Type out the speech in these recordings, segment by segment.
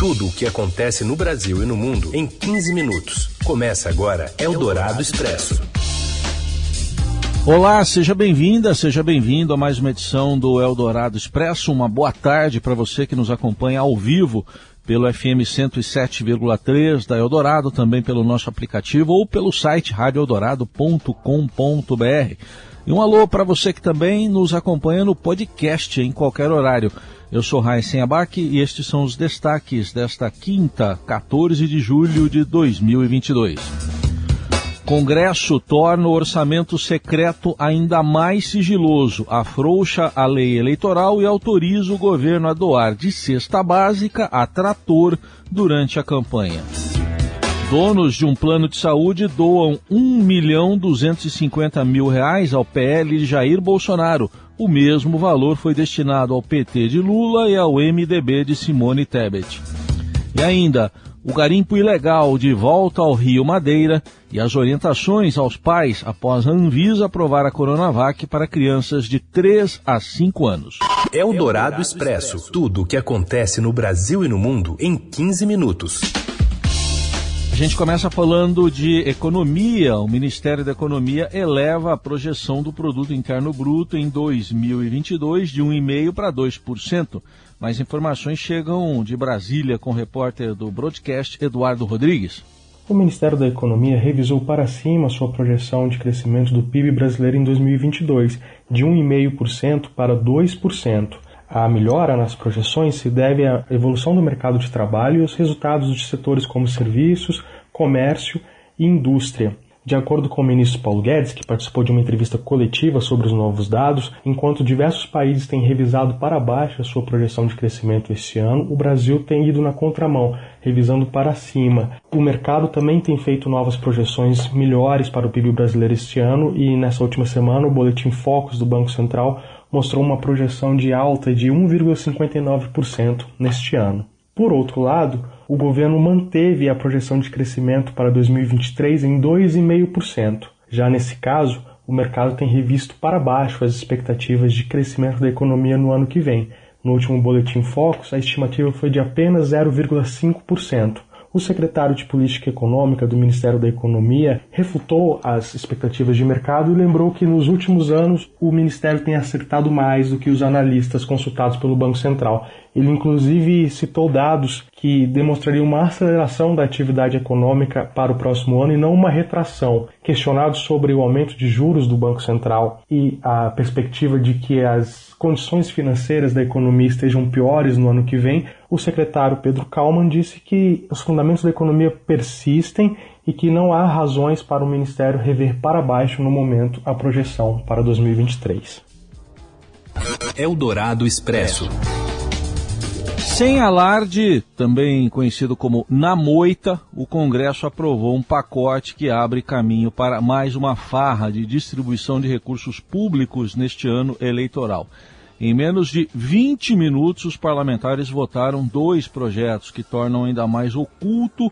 Tudo o que acontece no Brasil e no mundo em 15 minutos. Começa agora Eldorado Expresso. Olá, seja bem-vinda, seja bem-vindo a mais uma edição do Eldorado Expresso. Uma boa tarde para você que nos acompanha ao vivo pelo FM 107,3 da Eldorado, também pelo nosso aplicativo ou pelo site radioeldorado.com.br. E um alô para você que também nos acompanha no podcast em qualquer horário. Eu sou Raíssen Abac e estes são os destaques desta quinta, 14 de julho de 2022. Congresso torna o orçamento secreto ainda mais sigiloso, afrouxa a lei eleitoral e autoriza o governo a doar de cesta básica a trator durante a campanha. Donos de um plano de saúde doam 1 milhão 250 mil reais ao PL Jair Bolsonaro. O mesmo valor foi destinado ao PT de Lula e ao MDB de Simone Tebet. E ainda, o garimpo ilegal de volta ao Rio Madeira e as orientações aos pais após a Anvisa aprovar a Coronavac para crianças de 3 a 5 anos. É o Dourado Expresso. Tudo o que acontece no Brasil e no mundo em 15 minutos. Gente começa falando de economia. O Ministério da Economia eleva a projeção do produto interno bruto em 2022 de 1,5 para 2%. Mais informações chegam de Brasília com o repórter do broadcast Eduardo Rodrigues. O Ministério da Economia revisou para cima sua projeção de crescimento do PIB brasileiro em 2022, de 1,5% para 2%. A melhora nas projeções se deve à evolução do mercado de trabalho e aos resultados de setores como serviços, comércio e indústria. De acordo com o ministro Paulo Guedes, que participou de uma entrevista coletiva sobre os novos dados, enquanto diversos países têm revisado para baixo a sua projeção de crescimento este ano, o Brasil tem ido na contramão, revisando para cima. O mercado também tem feito novas projeções melhores para o PIB brasileiro este ano e nessa última semana o boletim Focus do Banco Central mostrou uma projeção de alta de 1,59% neste ano. Por outro lado, o governo manteve a projeção de crescimento para 2023 em 2,5%. Já nesse caso, o mercado tem revisto para baixo as expectativas de crescimento da economia no ano que vem. No último boletim Focus, a estimativa foi de apenas 0,5%. O secretário de Política Econômica do Ministério da Economia refutou as expectativas de mercado e lembrou que nos últimos anos o Ministério tem acertado mais do que os analistas consultados pelo Banco Central. Ele inclusive citou dados que demonstrariam uma aceleração da atividade econômica para o próximo ano e não uma retração. Questionado sobre o aumento de juros do Banco Central e a perspectiva de que as condições financeiras da economia estejam piores no ano que vem, o secretário Pedro Kalman disse que os fundamentos da economia persistem e que não há razões para o Ministério rever para baixo no momento a projeção para 2023. Eldorado Expresso. Sem alarde, também conhecido como na moita, o Congresso aprovou um pacote que abre caminho para mais uma farra de distribuição de recursos públicos neste ano eleitoral. Em menos de 20 minutos, os parlamentares votaram dois projetos que tornam ainda mais oculto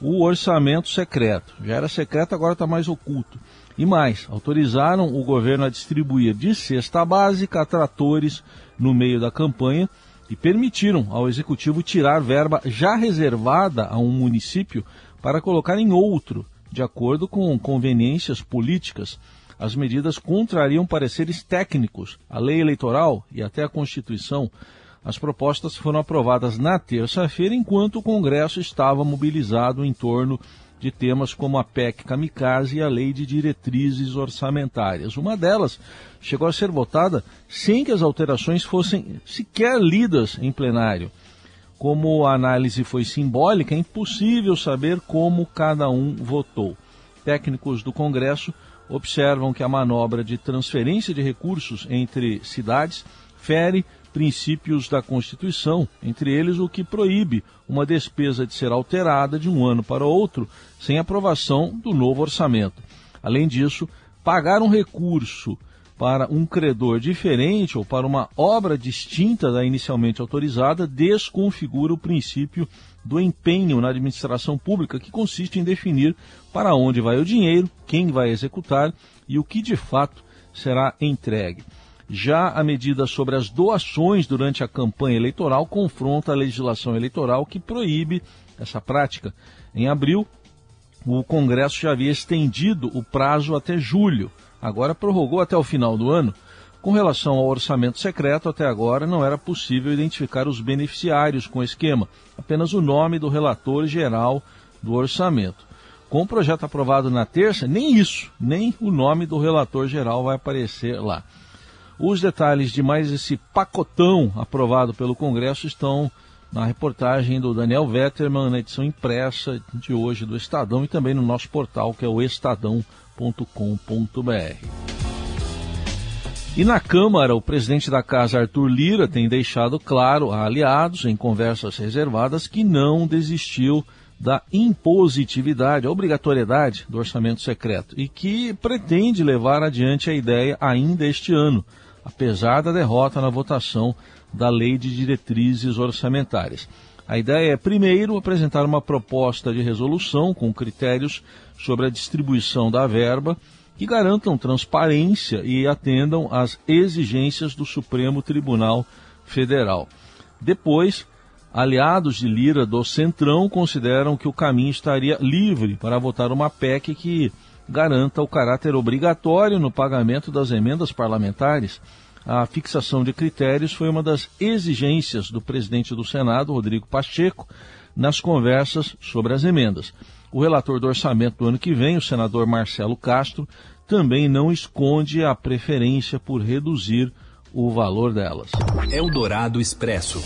o orçamento secreto. Já era secreto, agora está mais oculto. E mais, autorizaram o governo a distribuir de cesta básica a tratores no meio da campanha e permitiram ao executivo tirar verba já reservada a um município para colocar em outro, de acordo com conveniências políticas. As medidas contrariam pareceres técnicos, a lei eleitoral e até a Constituição. As propostas foram aprovadas na terça-feira, enquanto o Congresso estava mobilizado em torno de temas como a PEC Kamikaze e a Lei de Diretrizes Orçamentárias. Uma delas chegou a ser votada sem que as alterações fossem sequer lidas em plenário. Como a análise foi simbólica, é impossível saber como cada um votou. Técnicos do Congresso observam que a manobra de transferência de recursos entre cidades fere princípios da Constituição, entre eles o que proíbe uma despesa de ser alterada de um ano para outro sem aprovação do novo orçamento. Além disso, pagar um recurso para um credor diferente ou para uma obra distinta da inicialmente autorizada desconfigura o princípio do empenho na administração pública, que consiste em definir para onde vai o dinheiro, quem vai executar e o que de fato será entregue. Já a medida sobre as doações durante a campanha eleitoral confronta a legislação eleitoral que proíbe essa prática. Em abril, o Congresso já havia estendido o prazo até julho, agora prorrogou até o final do ano. Com relação ao orçamento secreto, até agora não era possível identificar os beneficiários com o esquema, apenas o nome do relator geral do orçamento. Com o projeto aprovado na terça, nem isso, nem o nome do relator geral vai aparecer lá. Os detalhes de mais esse pacotão aprovado pelo Congresso estão na reportagem do Daniel Vetterman, na edição impressa de hoje do Estadão e também no nosso portal que é o estadão.com.br. E na Câmara, o presidente da Casa, Arthur Lira, tem deixado claro a aliados, em conversas reservadas, que não desistiu da impositividade, a obrigatoriedade do orçamento secreto e que pretende levar adiante a ideia ainda este ano apesar da derrota na votação da Lei de Diretrizes Orçamentárias. A ideia é, primeiro, apresentar uma proposta de resolução com critérios sobre a distribuição da verba que garantam transparência e atendam às exigências do Supremo Tribunal Federal. Depois, aliados de Lira do Centrão consideram que o caminho estaria livre para votar uma PEC que garanta o caráter obrigatório no pagamento das emendas parlamentares. A fixação de critérios foi uma das exigências do presidente do Senado, Rodrigo Pacheco, nas conversas sobre as emendas. O relator do orçamento do ano que vem, o senador Marcelo Castro, também não esconde a preferência por reduzir o valor delas. Eldorado Expresso.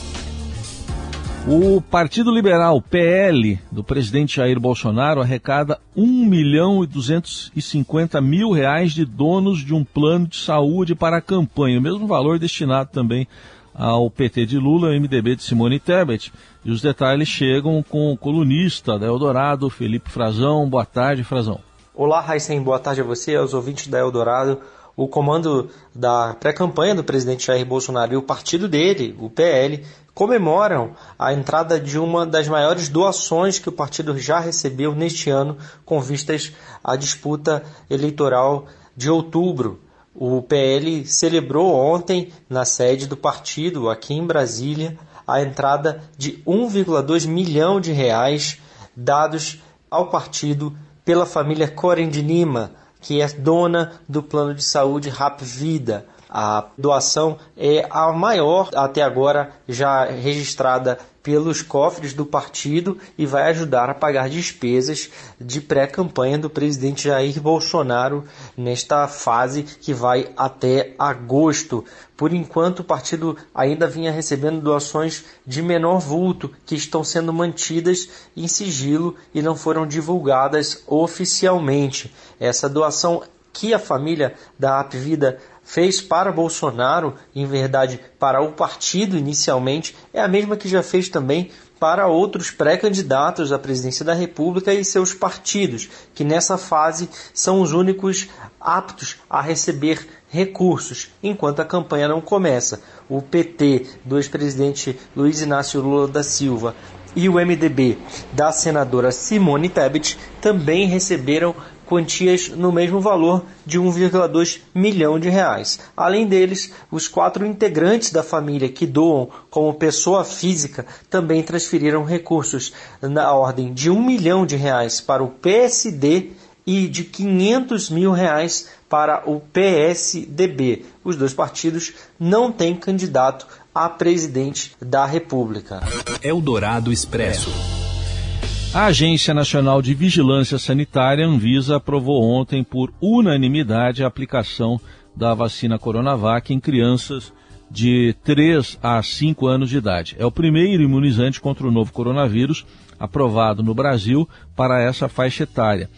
O Partido Liberal, PL, do presidente Jair Bolsonaro, arrecada 1 milhão e 250 mil reais de donos de um plano de saúde para a campanha, o mesmo valor destinado também ao PT de Lula e MDB de Simone Tebet. E os detalhes chegam com o colunista da Eldorado, Felipe Frazão. Boa tarde, Frazão. Olá, Raíssen. Boa tarde a você, aos ouvintes da Eldorado o comando da pré-campanha do presidente Jair Bolsonaro e o partido dele, o PL, comemoram a entrada de uma das maiores doações que o partido já recebeu neste ano, com vistas à disputa eleitoral de outubro. O PL celebrou ontem, na sede do partido, aqui em Brasília, a entrada de 1,2 milhão de reais dados ao partido pela família Corem de Lima, que é dona do plano de saúde Rap Vida. A doação é a maior até agora já registrada pelos cofres do partido e vai ajudar a pagar despesas de pré-campanha do presidente Jair Bolsonaro nesta fase que vai até agosto. Por enquanto, o partido ainda vinha recebendo doações de menor vulto que estão sendo mantidas em sigilo e não foram divulgadas oficialmente. Essa doação que a família da Apvida fez para Bolsonaro, em verdade para o partido inicialmente, é a mesma que já fez também para outros pré-candidatos à presidência da República e seus partidos, que nessa fase são os únicos aptos a receber recursos, enquanto a campanha não começa. O PT do ex-presidente Luiz Inácio Lula da Silva e o MDB da senadora Simone Tebet também receberam quantias no mesmo valor de 1,2 milhão de reais. Além deles, os quatro integrantes da família que doam como pessoa física também transferiram recursos na ordem de 1 milhão de reais para o PSD e de 500 mil reais para o PSDB. Os dois partidos não têm candidato a presidente da República. Eldorado Expresso. A Agência Nacional de Vigilância Sanitária, Anvisa, aprovou ontem por unanimidade a aplicação da vacina Coronavac em crianças de 3 a 5 anos de idade. É o primeiro imunizante contra o novo coronavírus aprovado no Brasil para essa faixa etária.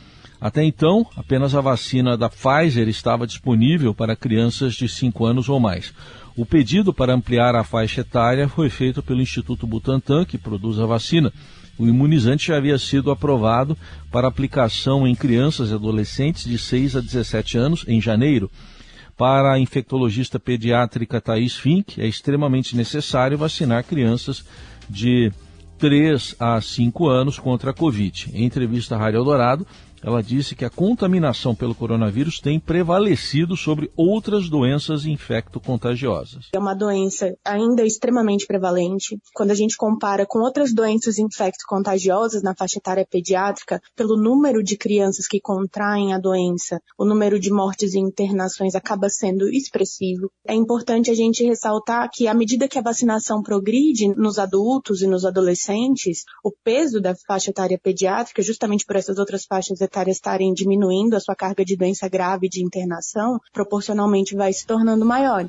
Até então, apenas a vacina da Pfizer estava disponível para crianças de 5 anos ou mais. O pedido para ampliar a faixa etária foi feito pelo Instituto Butantan, que produz a vacina o imunizante já havia sido aprovado para aplicação em crianças e adolescentes de 6 a 17 anos em janeiro. Para a infectologista pediátrica Thais Fink, é extremamente necessário vacinar crianças de 3 a 5 anos contra a Covid. Em entrevista à Rádio Eldorado, ela disse que a contaminação pelo coronavírus tem prevalecido sobre outras doenças infecto-contagiosas. É uma doença ainda extremamente prevalente. Quando a gente compara com outras doenças infecto-contagiosas na faixa etária pediátrica, pelo número de crianças que contraem a doença, o número de mortes e internações acaba sendo expressivo. É importante a gente ressaltar que à medida que a vacinação progride nos adultos e nos adolescentes, o peso da faixa etária pediátrica, justamente por essas outras faixas etárias estarem diminuindo a sua carga de doença grave de internação, proporcionalmente vai se tornando maior.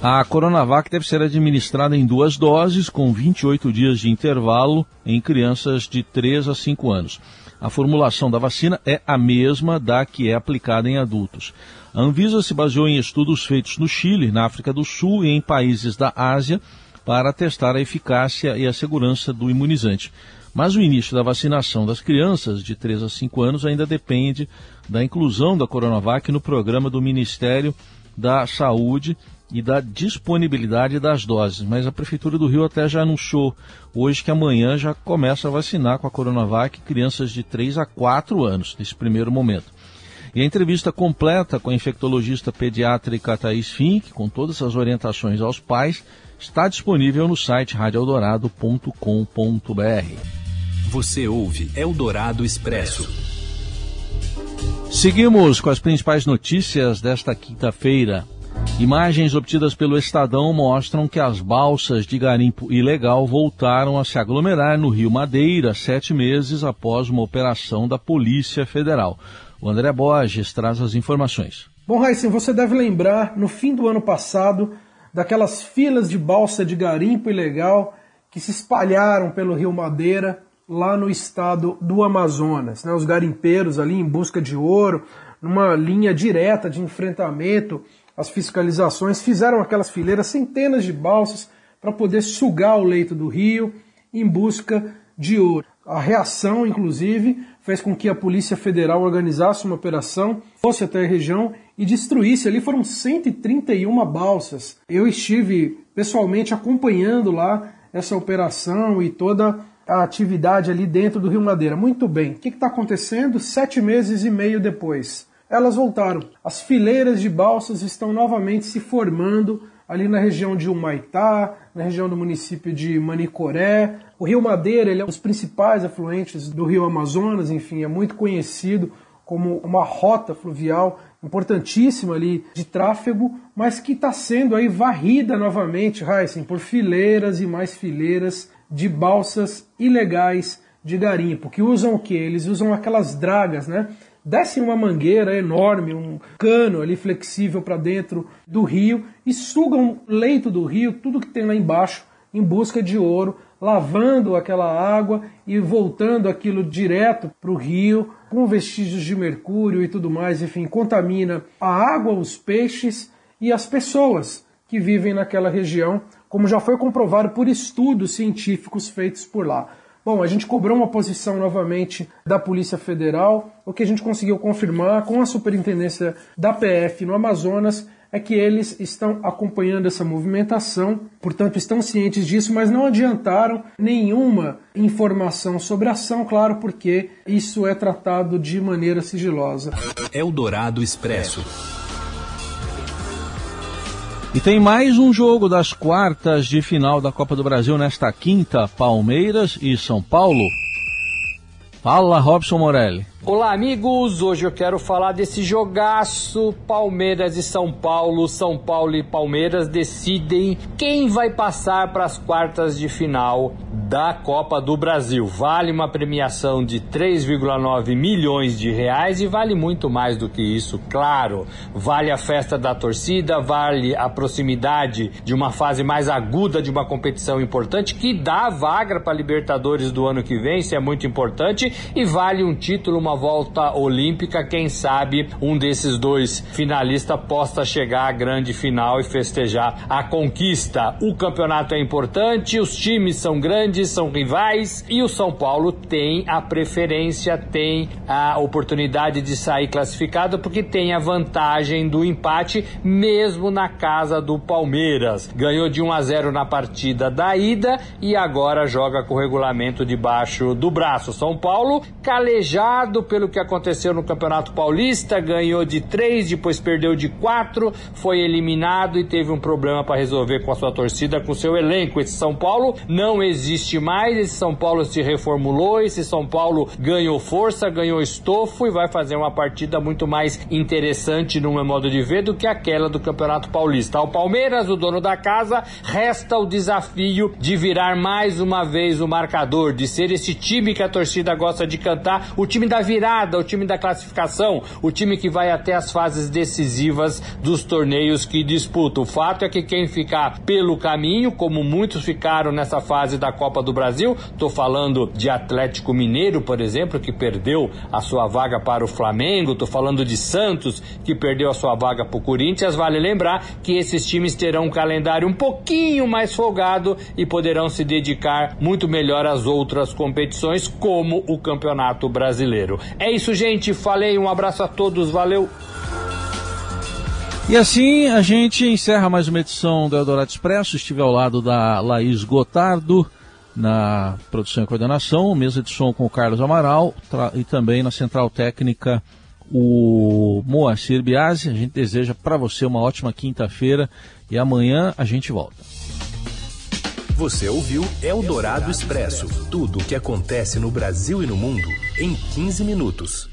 A Coronavac deve ser administrada em duas doses, com 28 dias de intervalo em crianças de 3 a 5 anos. A formulação da vacina é a mesma da que é aplicada em adultos. A Anvisa se baseou em estudos feitos no Chile, na África do Sul e em países da Ásia para testar a eficácia e a segurança do imunizante. Mas o início da vacinação das crianças de 3 a 5 anos ainda depende da inclusão da Coronavac no programa do Ministério da Saúde e da disponibilidade das doses. Mas a Prefeitura do Rio até já anunciou hoje que amanhã já começa a vacinar com a Coronavac crianças de 3 a 4 anos, nesse primeiro momento. E a entrevista completa com a infectologista pediátrica Thais Fink, com todas as orientações aos pais, está disponível no site radioeldorado.com.br. Você ouve Eldorado Expresso. Seguimos com as principais notícias desta quinta-feira. Imagens obtidas pelo Estadão mostram que as balsas de garimpo ilegal voltaram a se aglomerar no Rio Madeira sete meses após uma operação da Polícia Federal. O André Borges traz as informações. Bom, Raíssa, você deve lembrar, no fim do ano passado, daquelas filas de balsa de garimpo ilegal que se espalharam pelo Rio Madeira lá no estado do Amazonas. Né? Os garimpeiros ali em busca de ouro, numa linha direta de enfrentamento as fiscalizações, fizeram aquelas fileiras, centenas de balsas para poder sugar o leito do rio em busca de ouro. A reação, inclusive, fez com que a Polícia Federal organizasse uma operação, fosse até a região e destruísse. Ali foram 131 balsas. Eu estive pessoalmente acompanhando lá essa operação e toda a atividade ali dentro do Rio Madeira. Muito bem, o que está acontecendo? Sete meses e meio depois, elas voltaram. As fileiras de balsas estão novamente se formando ali na região de Humaitá, na região do município de Manicoré. O Rio Madeira ele é um dos principais afluentes do Rio Amazonas, enfim, é muito conhecido como uma rota fluvial importantíssima ali de tráfego, mas que está sendo aí varrida novamente, Heisen, por fileiras e mais fileiras de balsas ilegais de garimpo, que usam o que? Eles usam aquelas dragas, né? Descem uma mangueira enorme, um cano ali flexível para dentro do rio e sugam o leito do rio, tudo que tem lá embaixo, em busca de ouro, lavando aquela água e voltando aquilo direto para o rio, com vestígios de mercúrio e tudo mais, enfim, contamina a água, os peixes e as pessoas que vivem naquela região como já foi comprovado por estudos científicos feitos por lá. Bom, a gente cobrou uma posição novamente da Polícia Federal. O que a gente conseguiu confirmar com a superintendência da PF no Amazonas é que eles estão acompanhando essa movimentação, portanto estão cientes disso, mas não adiantaram nenhuma informação sobre a ação, claro, porque isso é tratado de maneira sigilosa. Eldorado Expresso. E tem mais um jogo das quartas de final da Copa do Brasil nesta quinta, Palmeiras e São Paulo. Fala, Robson Morelli. Olá, amigos! Hoje eu quero falar desse jogaço Palmeiras e São Paulo. São Paulo e Palmeiras decidem quem vai passar para as quartas de final da Copa do Brasil. Vale uma premiação de 3,9 milhões de reais e vale muito mais do que isso, claro. Vale a festa da torcida, vale a proximidade de uma fase mais aguda de uma competição importante que dá vaga para Libertadores do ano que vem, isso é muito importante, e vale um título, uma volta olímpica, quem sabe um desses dois finalistas possa chegar à grande final e festejar a conquista. O campeonato é importante, os times são grandes, são rivais e o São Paulo tem a preferência, tem a oportunidade de sair classificado porque tem a vantagem do empate mesmo na casa do Palmeiras. Ganhou de 1 a 0 na partida da ida e agora joga com o regulamento debaixo do braço. São Paulo calejado pelo que aconteceu no Campeonato Paulista, ganhou de três, depois perdeu de quatro, foi eliminado e teve um problema para resolver com a sua torcida, com seu elenco. Esse São Paulo não existe mais, esse São Paulo se reformulou, esse São Paulo ganhou força, ganhou estofo e vai fazer uma partida muito mais interessante no meu modo de ver do que aquela do Campeonato Paulista. Ao Palmeiras, o dono da casa, resta o desafio de virar mais uma vez o marcador, de ser esse time que a torcida gosta de cantar, o time da virada, o time da classificação, o time que vai até as fases decisivas dos torneios que disputa. O fato é que quem ficar pelo caminho, como muitos ficaram nessa fase da Copa do Brasil, estou falando de Atlético Mineiro, por exemplo, que perdeu a sua vaga para o Flamengo, estou falando de Santos, que perdeu a sua vaga para o Corinthians. Vale lembrar que esses times terão um calendário um pouquinho mais folgado e poderão se dedicar muito melhor às outras competições, como o Campeonato Brasileiro. É isso, gente. Falei, um abraço a todos, valeu! E assim a gente encerra mais uma edição do Eldorado Expresso. Estive ao lado da Laís Gotardo na produção e coordenação, mesa de som com o Carlos Amaral e também na central técnica o Moacir Biasi. A gente deseja para você uma ótima quinta-feira e amanhã a gente volta. Você ouviu Eldorado Expresso tudo o que acontece no Brasil e no mundo em 15 minutos.